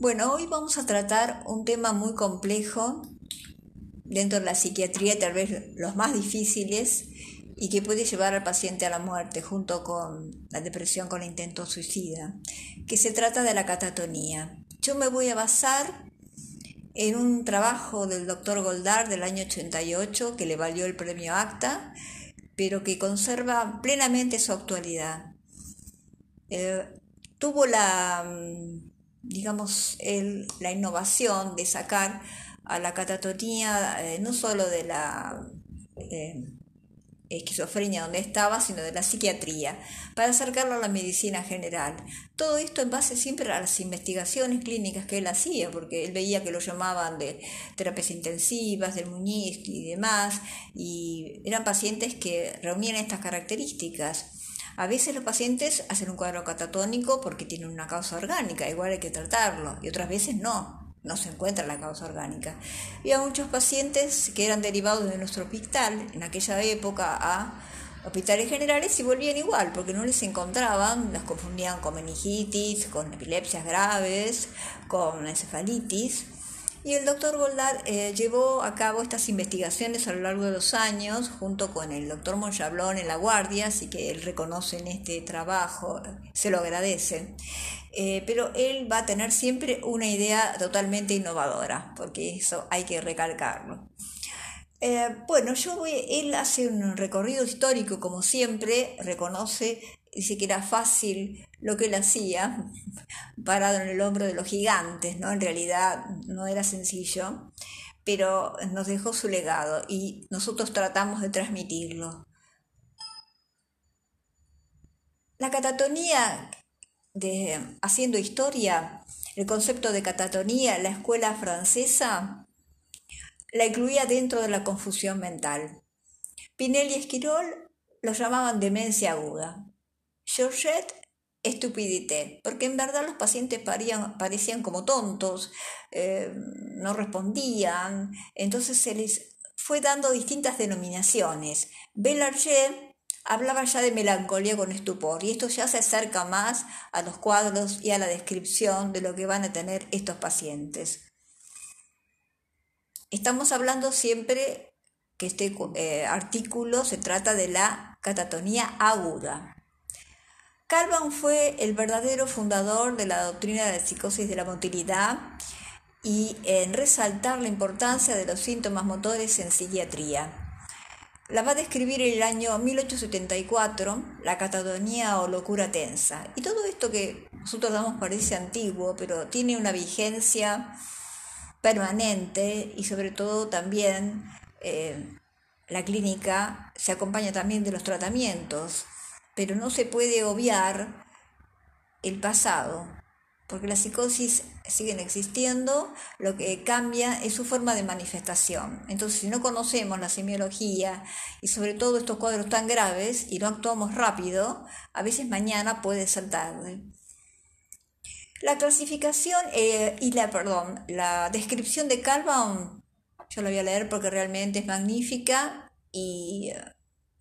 Bueno, hoy vamos a tratar un tema muy complejo dentro de la psiquiatría, tal vez los más difíciles y que puede llevar al paciente a la muerte junto con la depresión con intento suicida, que se trata de la catatonía. Yo me voy a basar en un trabajo del doctor Goldar del año 88 que le valió el premio ACTA, pero que conserva plenamente su actualidad. Eh, tuvo la mm, digamos, el, la innovación de sacar a la catatonía eh, no solo de la eh, esquizofrenia donde estaba, sino de la psiquiatría, para acercarlo a la medicina general. Todo esto en base siempre a las investigaciones clínicas que él hacía, porque él veía que lo llamaban de terapias intensivas, del Muñiz y demás, y eran pacientes que reunían estas características. A veces los pacientes hacen un cuadro catatónico porque tienen una causa orgánica, igual hay que tratarlo, y otras veces no, no se encuentra la causa orgánica. Había muchos pacientes que eran derivados de nuestro hospital en aquella época a hospitales generales y volvían igual, porque no les encontraban, las confundían con meningitis, con epilepsias graves, con encefalitis y el doctor Goldar eh, llevó a cabo estas investigaciones a lo largo de los años junto con el doctor Monchablón en la guardia, así que él reconoce en este trabajo, se lo agradece. Eh, pero él va a tener siempre una idea totalmente innovadora, porque eso hay que recalcarlo. Eh, bueno, yo voy, él hace un recorrido histórico, como siempre, reconoce dice que era fácil lo que él hacía, parado en el hombro de los gigantes, ¿no? En realidad no era sencillo, pero nos dejó su legado y nosotros tratamos de transmitirlo. La catatonía, de, haciendo historia, el concepto de catatonía, la escuela francesa, la incluía dentro de la confusión mental. Pinel y Esquirol lo llamaban demencia aguda. Georgette estupidité, porque en verdad los pacientes parecían como tontos, eh, no respondían, entonces se les fue dando distintas denominaciones. Belarger hablaba ya de melancolía con estupor y esto ya se acerca más a los cuadros y a la descripción de lo que van a tener estos pacientes. Estamos hablando siempre que este eh, artículo se trata de la catatonía aguda. Calvan fue el verdadero fundador de la doctrina de la psicosis de la motilidad y en resaltar la importancia de los síntomas motores en psiquiatría. La va a describir en el año 1874, la catatonía o locura tensa. Y todo esto que nosotros damos parece antiguo, pero tiene una vigencia permanente y sobre todo también eh, la clínica se acompaña también de los tratamientos pero no se puede obviar el pasado, porque las psicosis siguen existiendo, lo que cambia es su forma de manifestación. Entonces, si no conocemos la semiología y sobre todo estos cuadros tan graves y no actuamos rápido, a veces mañana puede ser tarde. La clasificación eh, y la, perdón, la descripción de Calvin, yo la voy a leer porque realmente es magnífica y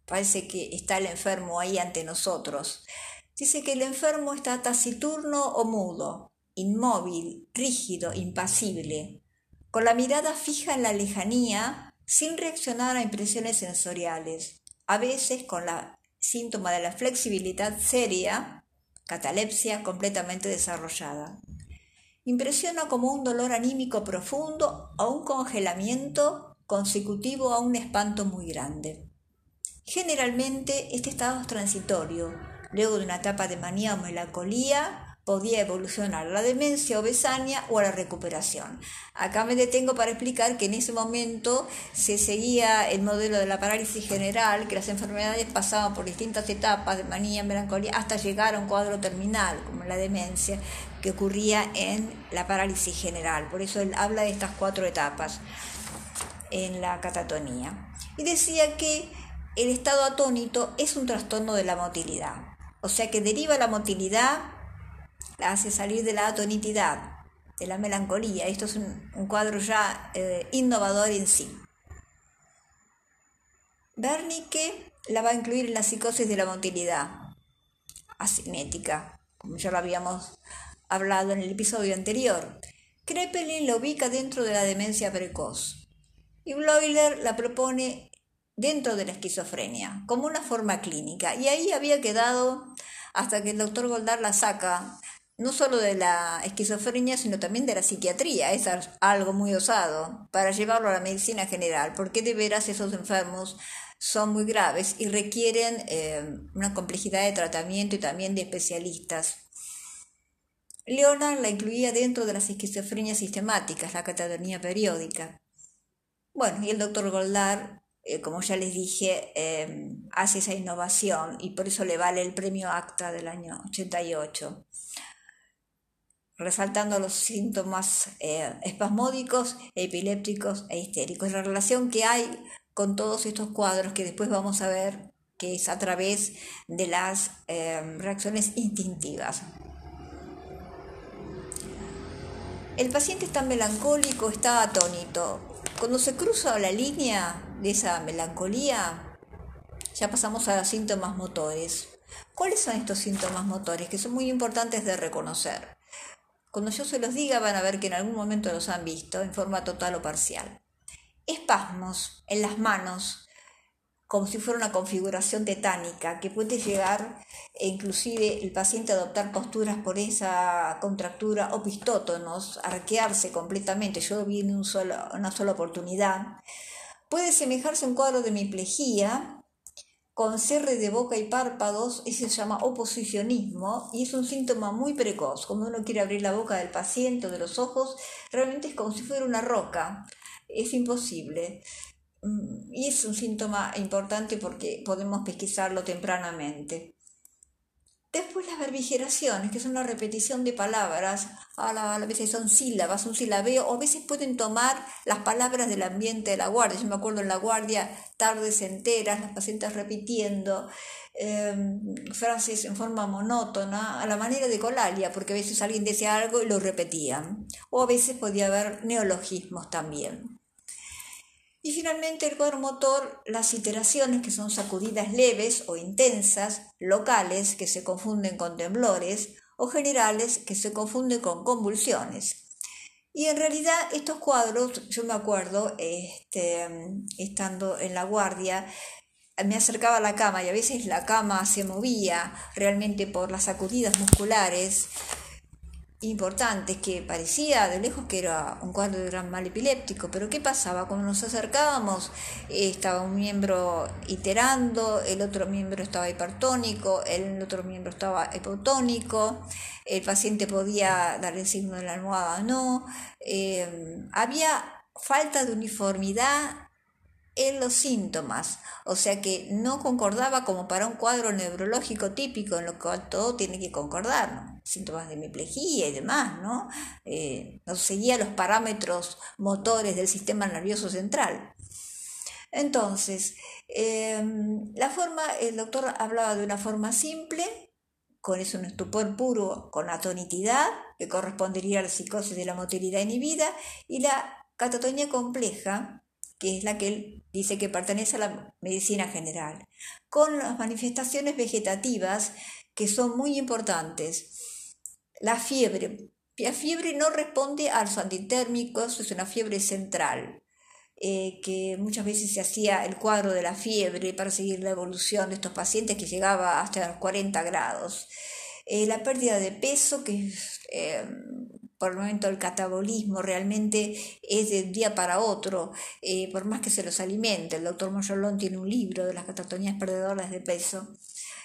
Parece que está el enfermo ahí ante nosotros. Dice que el enfermo está taciturno o mudo, inmóvil, rígido, impasible, con la mirada fija en la lejanía, sin reaccionar a impresiones sensoriales, a veces con la síntoma de la flexibilidad seria, catalepsia completamente desarrollada. Impresiona como un dolor anímico profundo o un congelamiento consecutivo a un espanto muy grande. Generalmente este estado es transitorio. Luego de una etapa de manía o melancolía podía evolucionar a la demencia o besania o a la recuperación. Acá me detengo para explicar que en ese momento se seguía el modelo de la parálisis general, que las enfermedades pasaban por distintas etapas de manía, melancolía, hasta llegar a un cuadro terminal, como la demencia, que ocurría en la parálisis general. Por eso él habla de estas cuatro etapas en la catatonía. Y decía que el estado atónito es un trastorno de la motilidad. O sea que deriva la motilidad, la hace salir de la atonitidad, de la melancolía. Esto es un, cuadro ya eh, innovador en sí. Wernicke la va a incluir en la psicosis de la motilidad asinética, como ya lo habíamos hablado en el episodio anterior. Kreppelin la ubica dentro de la demencia precoz y Bloiler la propone dentro de la esquizofrenia, como una forma clínica. Y ahí había quedado hasta que el doctor Goldar la saca, no solo de la esquizofrenia, sino también de la psiquiatría. Es algo muy osado para llevarlo a la medicina general, porque de veras esos enfermos son muy graves y requieren eh, una complejidad de tratamiento y también de especialistas. Leonard la incluía dentro de las esquizofrenias sistemáticas, la catatonía periódica. Bueno, y el doctor Goldar eh, como ya les dije, em, hace esa innovación y por eso le vale el premio ACTA del año 88, resaltando los síntomas eh, espasmódicos, epilépticos e histéricos, la relación que hay con todos estos cuadros que después vamos a ver que es a través de las em, reacciones instintivas. El paciente está melancólico, está atónito. Cuando se cruza la línea de esa melancolía, ya pasamos a síntomas motores. ¿Cuáles son estos síntomas motores? Que son muy importantes de reconocer. Cuando yo se los diga van a ver que en algún momento los han visto en forma total o parcial. Espasmos en las manos, como si fuera una configuración tetánica, que puede llegar e inclusive el paciente a adoptar posturas por esa contractura o pistótonos, arquearse completamente. Yo vi en una sola oportunidad Puede semejarse a un cuadro de miplejía con cierre de boca y párpados, ese se llama oposicionismo y es un síntoma muy precoz. Cuando uno quiere abrir la boca del paciente o de los ojos, realmente es como si fuera una roca. Es imposible. Mm, y es un síntoma importante porque podemos pesquisarlo tempranamente. Después las verbigeraciones, que son la repetición de palabras, a, veces son sílabas, un silabeo, o a veces pueden tomar las palabras del ambiente de la guardia. Yo me acuerdo en la guardia, tardes enteras, las pacientes repitiendo em, frases en forma monótona, a la manera de Colalia, porque a veces alguien decía algo y lo repetían. O a veces podía haber neologismos también. Y finalmente el cuadro motor, las iteraciones que son sacudidas leves o intensas, locales que se confunden con temblores o generales que se confunden con convulsiones. Y en realidad estos cuadros, yo me acuerdo, este, estando en la guardia, me acercaba a la cama y a veces la cama se movía realmente por las sacudidas musculares importante que parecía de lejos que era un cuadro de gran mal epiléptico, pero ¿qué pasaba? Cuando nos acercábamos estaba un miembro iterando, el otro miembro estaba hipertónico, el otro miembro estaba hipotónico, el paciente podía dar el signo de la almohada no, eh, había falta de uniformidad en los síntomas, o sea que no concordaba como para un cuadro neurológico típico en lo cual todo tiene que concordar, síntomas de hemiplegia y demás, ¿no? Eh, no seguía los parámetros motores del sistema nervioso central. Entonces, em, la forma, el doctor hablaba de una forma simple, con eso un estupor puro, con atonitidad, que correspondería a la psicosis de la motilidad inhibida, y la catatonía compleja, que es la que él dice que pertenece a la medicina general, con las manifestaciones vegetativas que son muy importantes. La fiebre. La fiebre no responde a los antitérmicos, es una fiebre central, eh, que muchas veces se hacía el cuadro de la fiebre para seguir la evolución de estos pacientes que llegaba hasta los 40 grados. Eh, la pérdida de peso, que eh, por el momento el catabolismo realmente es de un día para otro, eh, por más que se los alimente. El doctor Moyolón tiene un libro de las catatonías perdedoras de peso.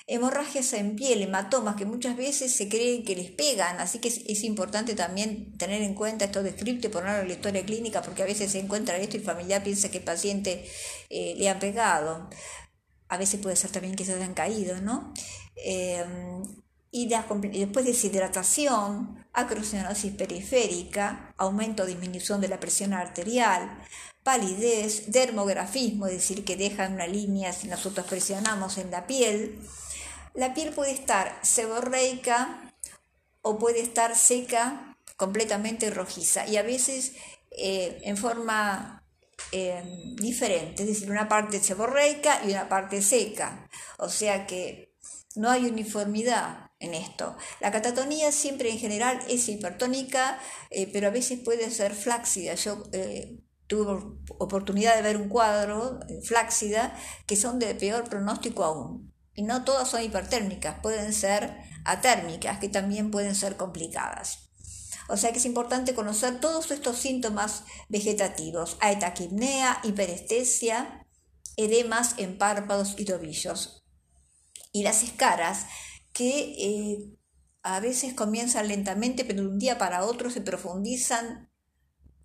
Hemorragias en piel, hematomas que muchas veces se cree que les pegan, así que es, importante también tener en cuenta esto descripto y ponerlo en la historia clínica, porque a veces se encuentra esto y el familiar piensa que el paciente eh, le ha pegado. A veces puede ser también que se hayan caído, ¿no? Eh, y, después deshidratación, acrocenosis periférica, aumento o disminución de la presión arterial, palidez, dermografismo, es decir, que dejan una línea si nosotros presionamos en la piel. La piel puede estar seborreica o puede estar seca, completamente rojiza y a veces eh, en forma eh, diferente, es decir, una parte seborreica y una parte seca. O sea que no hay uniformidad en esto. La catatonía siempre en general es hipertónica, eh, pero a veces puede ser flácida. Yo eh, tuve oportunidad de ver un cuadro eh, flácida que son de peor pronóstico aún. Y no todas son hipertérmicas, pueden ser atérmicas, que también pueden ser complicadas. O sea que es importante conocer todos estos síntomas vegetativos, aetaquipnea, hiperestesia, edemas en párpados y tobillos. Y las escaras, que eh, a veces comienzan lentamente, pero de un día para otro se profundizan,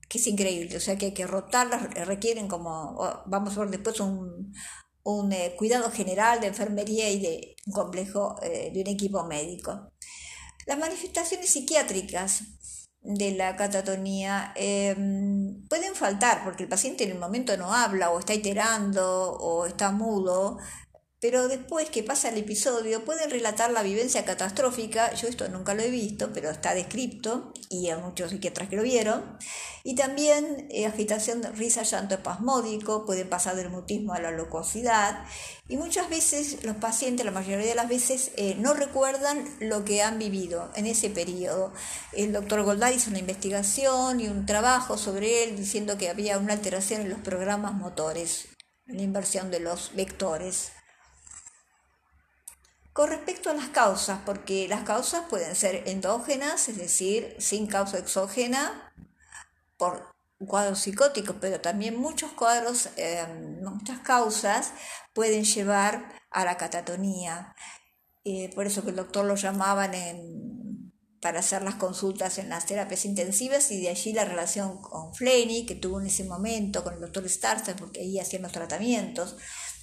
que es increíble. O sea que hay que rotarlas, requieren como, vamos a ver después un, eh, cuidado general de enfermería y de un complejo eh, de un equipo médico. Las manifestaciones psiquiátricas de la catatonía em, pueden faltar porque el paciente en el momento no habla o está iterando o está mudo, pero después que pasa el episodio pueden relatar la vivencia catastrófica, yo esto nunca lo he visto, pero está descrito y hay muchos psiquiatras que lo vieron, y también eh, agitación, risa, llanto espasmódico, pueden pasar del mutismo a la locuosidad, y muchas veces los pacientes, la mayoría de las veces, eh, no recuerdan lo que han vivido en ese periodo. El doctor Goldar hizo una investigación y un trabajo sobre él diciendo que había una alteración en los programas motores, en la inversión de los vectores. Con respecto a las causas, porque las causas pueden ser endógenas, es decir, sin causa exógena, por cuadros psicóticos, pero también muchos cuadros, em, muchas causas pueden llevar a la catatonía. Eh, por eso que el doctor lo llamaban para hacer las consultas en las terapias intensivas y de allí la relación con Flenny, que tuvo en ese momento con el doctor Starster, porque ahí hacían los tratamientos.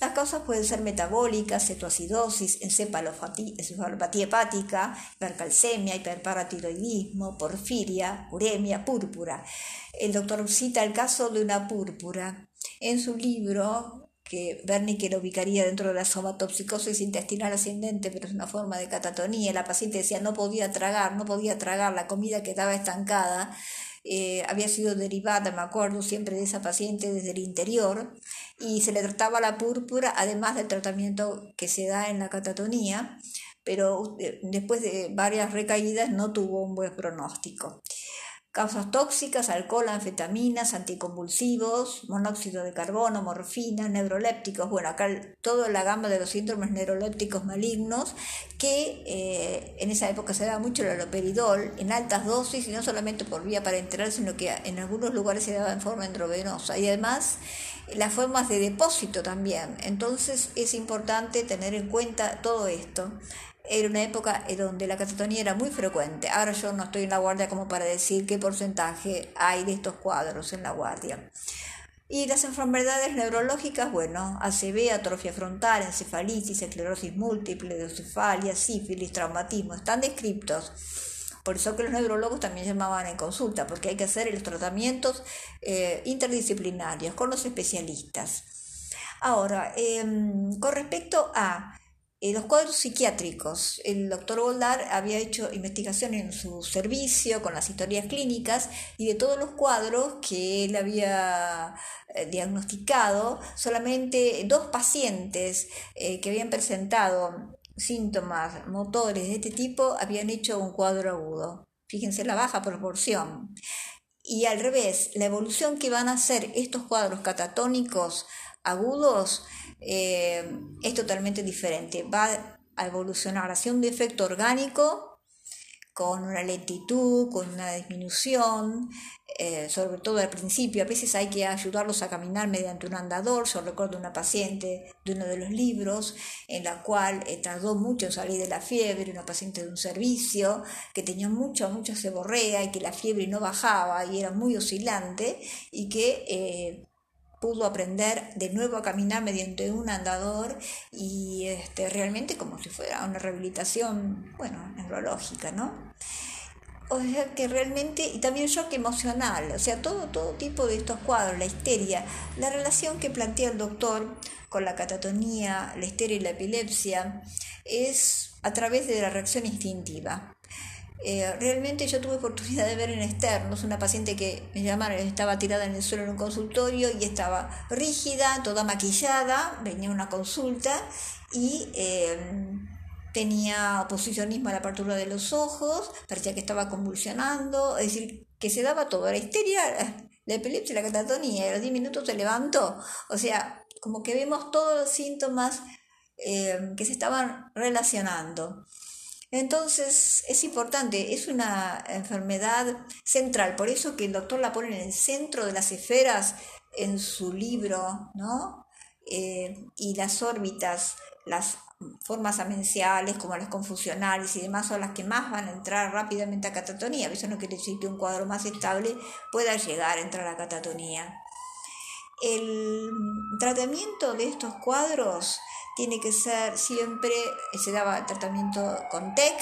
Las causas pueden ser metabólicas, cetoacidosis, encefalopatía hepática, hipercalcemia, hiperparatiroidismo, porfiria, uremia, púrpura. El doctor cita el caso de una púrpura en su libro que Wernicke lo ubicaría dentro de la somatopsicosis intestinal ascendente, pero es una forma de catatonía. La paciente decía no podía tragar, no podía tragar, la comida quedaba estancada eh, había sido derivada, me acuerdo siempre de esa paciente desde el interior, y se le trataba la púrpura, además del tratamiento que se da en la catatonía, pero eh, después de varias recaídas no tuvo un buen pronóstico. Causas tóxicas, alcohol, anfetaminas, anticonvulsivos, monóxido de carbono, morfina, neurolépticos. Bueno, acá toda la gama de los síndromes neurolépticos malignos que eh, en esa época se daba mucho el aloperidol en altas dosis y no solamente por vía parenteral, sino que en algunos lugares se daba en forma endovenosa. Y además las formas de depósito también. Entonces es importante tener en cuenta todo esto era una época en donde la catatonía era muy frecuente. Ahora yo no estoy en la guardia como para decir qué porcentaje hay de estos cuadros en la guardia. Y las enfermedades neurológicas, bueno, ACV, atrofia frontal, encefalitis, esclerosis múltiple, deucefalia, sífilis, traumatismo, están descritos. Por eso que los neurólogos también llamaban en consulta, porque hay que hacer los tratamientos eh, interdisciplinarios con los especialistas. Ahora, em, con respecto a eh, los cuadros psiquiátricos. El doctor Goldar había hecho investigación en su servicio con las historias clínicas y de todos los cuadros que él había eh, diagnosticado, solamente dos pacientes eh, que habían presentado síntomas motores de este tipo habían hecho un cuadro agudo. Fíjense la baja proporción. Y al revés, la evolución que van a hacer estos cuadros catatónicos agudos eh, es totalmente diferente. Va a evolucionar hacia un defecto orgánico con una lentitud, con una disminución, eh, sobre todo al principio. A veces hay que ayudarlos a caminar mediante un andador. Yo recuerdo una paciente de uno de los libros en la cual eh, tardó mucho en salir de la fiebre, una paciente de un servicio que tenía mucha, mucha seborrea y que la fiebre no bajaba y era muy oscilante y que pudo aprender de nuevo a caminar mediante un andador y este, realmente como si fuera una rehabilitación, bueno, neurológica, ¿no? O sea que realmente, y también shock emocional, o sea, todo, todo tipo de estos cuadros, la histeria, la relación que plantea el doctor con la catatonía, la histeria y la epilepsia, es a través de la reacción instintiva. Eh, realmente yo tuve oportunidad de ver en externos una paciente que me llamaron, estaba tirada en el suelo en un consultorio y estaba rígida, toda maquillada, venía una consulta y eh, tenía oposicionismo a la apertura de los ojos, parecía que estaba convulsionando, es decir, que se daba todo, la histeria, la epilepsia, la catatonía, y a los 10 minutos se levantó. O sea, como que vemos todos los síntomas eh, que se estaban relacionando. Entonces es importante, es una enfermedad central, por eso que el doctor la pone en el centro de las esferas en su libro, ¿no? Eh, y las órbitas, las formas amenciales como las confusionales y demás son las que más van a entrar rápidamente a catatonía. Eso no quiere decir que un cuadro más estable pueda llegar a entrar a catatonía. El tratamiento de estos cuadros tiene que ser siempre, se daba tratamiento con TEC,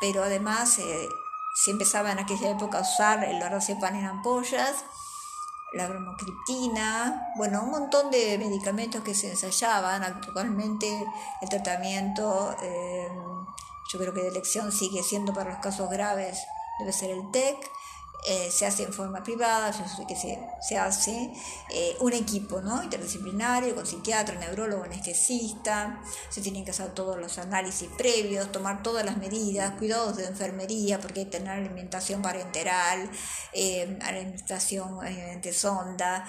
pero además eh, se empezaba en aquella época a usar el lorazepam en ampollas, la bromocriptina, bueno, un montón de medicamentos que se ensayaban. Actualmente el tratamiento, eh, yo creo que de elección sigue siendo para los casos graves, debe ser el TEC. Eh, se hace en forma privada, que se, se hace eh, un equipo ¿no? interdisciplinario con psiquiatra, neurólogo, anestesista, se tienen que hacer todos los análisis previos, tomar todas las medidas, cuidados de enfermería, porque hay que tener alimentación parenteral, eh, alimentación mediante sonda,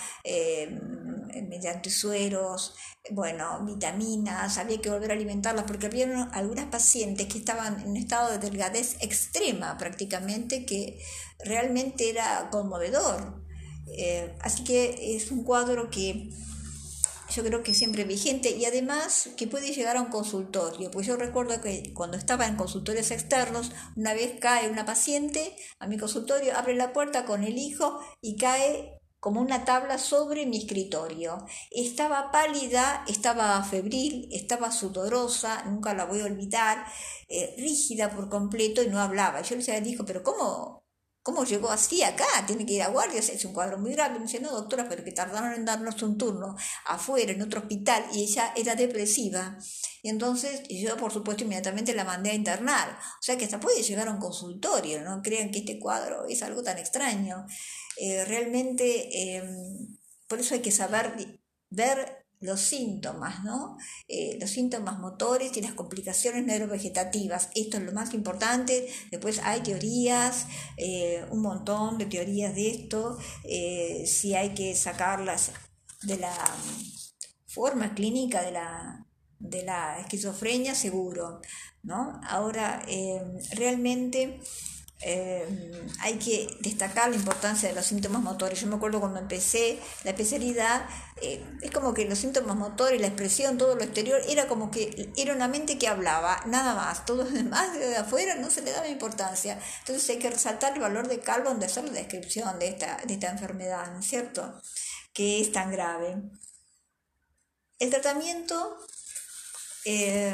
mediante sueros, bueno, vitaminas, había que volver a alimentarlas, porque había algunas pacientes que estaban en estado de delgadez extrema prácticamente, que realmente era conmovedor. Eh, así que es un cuadro que yo creo que siempre vigente y además que puede llegar a un consultorio, pues yo recuerdo que cuando estaba en consultorios externos, una vez cae una paciente a mi consultorio, abre la puerta con el hijo y cae como una tabla sobre mi escritorio. Estaba pálida, estaba febril, estaba sudorosa, nunca la voy a olvidar, eh, rígida por completo y no hablaba. Yo le decía, dijo, pero ¿cómo, ¿Cómo llegó así acá? Tiene que ir a guardias, es un cuadro muy grave. Me dice, no, doctora, pero que tardaron en darnos un turno afuera, en otro hospital, y ella era depresiva. Y entonces yo, por supuesto, inmediatamente la mandé a internar. O sea que hasta puede llegar a un consultorio, no crean que este cuadro es algo tan extraño. Eh, realmente, em, por eso hay que saber ver los síntomas, ¿no? Eh, los síntomas motores y las complicaciones neurovegetativas. Esto es lo más importante. Después hay teorías, eh, un montón de teorías de esto. Eh, si hay que sacarlas de la forma clínica de la, de la esquizofrenia, seguro, ¿no? Ahora, realmente eh, hay que destacar la importancia de los síntomas motores. Yo me acuerdo cuando empecé la especialidad, eh, es como que los síntomas motores, la expresión, todo lo exterior, era como que era una mente que hablaba, nada más. Todo lo demás de afuera no se le daba importancia. Entonces hay que resaltar el valor de Calvon de hacer la descripción de esta, de esta enfermedad, ¿no es cierto? Que es tan grave. El tratamiento. Eh,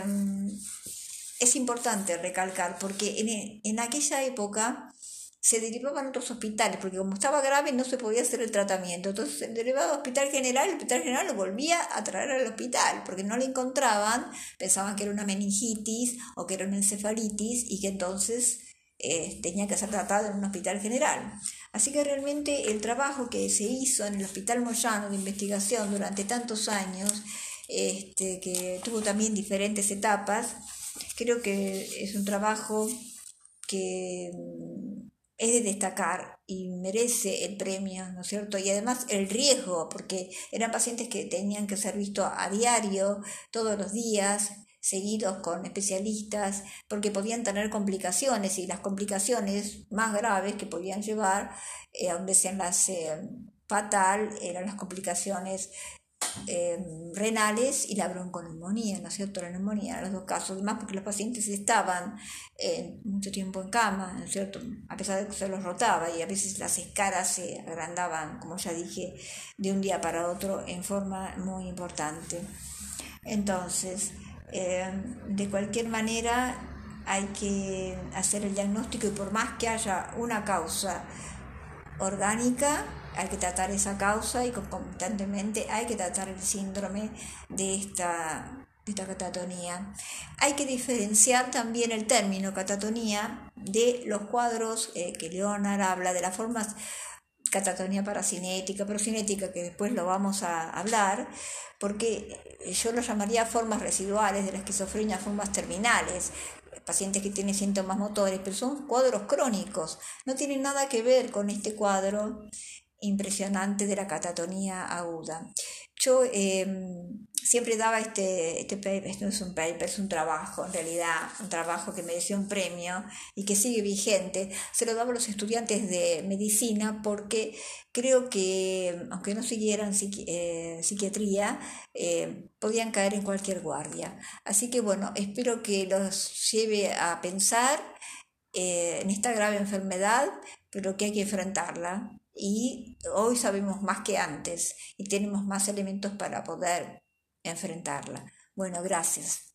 es importante recalcar porque en, en aquella época se derivaban a otros hospitales, porque como estaba grave no se podía hacer el tratamiento. Entonces se derivaba al hospital general, el hospital general lo volvía a traer al hospital, porque no lo encontraban, pensaban que era una meningitis o que era una encefalitis y que entonces eh, tenía que ser tratado en un hospital general. Así que realmente el trabajo que se hizo en el Hospital Moyano de investigación durante tantos años, este, que tuvo también diferentes etapas, Creo que es un trabajo que mm, es de destacar y merece el premio, ¿no es cierto? Y además el riesgo, porque eran pacientes que tenían que ser vistos a diario, todos los días, seguidos con especialistas, porque podían tener complicaciones y las complicaciones más graves que podían llevar eh, a un desenlace fatal eran las complicaciones Em, renales y la bronconeumonía, ¿no es cierto? La neumonía, los dos casos, además porque los pacientes estaban eh, mucho tiempo en cama, ¿no es cierto? A pesar de que se los rotaba y a veces las escaras se agrandaban, como ya dije, de un día para otro en forma muy importante. Entonces, em, de cualquier manera, hay que hacer el diagnóstico y por más que haya una causa orgánica, hay que tratar esa causa y concomitantemente hay que tratar el síndrome de esta, esta catatonía. Hay que diferenciar también el término catatonía de los cuadros eh, que Leonard habla, de las formas catatonía parasinética, procinética, que después lo vamos a hablar, porque yo lo llamaría formas residuales de la esquizofrenia, formas terminales, pacientes que tienen síntomas motores, pero son cuadros crónicos, no tienen nada que ver con este cuadro impresionante de la catatonía aguda. Yo em, siempre daba este, este paper, no es un paper, es un trabajo, en realidad, un trabajo que mereció un premio y que sigue vigente. Se lo daba a los estudiantes de medicina porque creo que, aunque no siguieran eh, psiquiatría, eh, podían caer en cualquier guardia. Así que bueno, espero que los lleve a pensar eh, en esta grave enfermedad, pero que hay que enfrentarla y hoy sabemos más que antes y tenemos más elementos para poder enfrentarla. Bueno, gracias.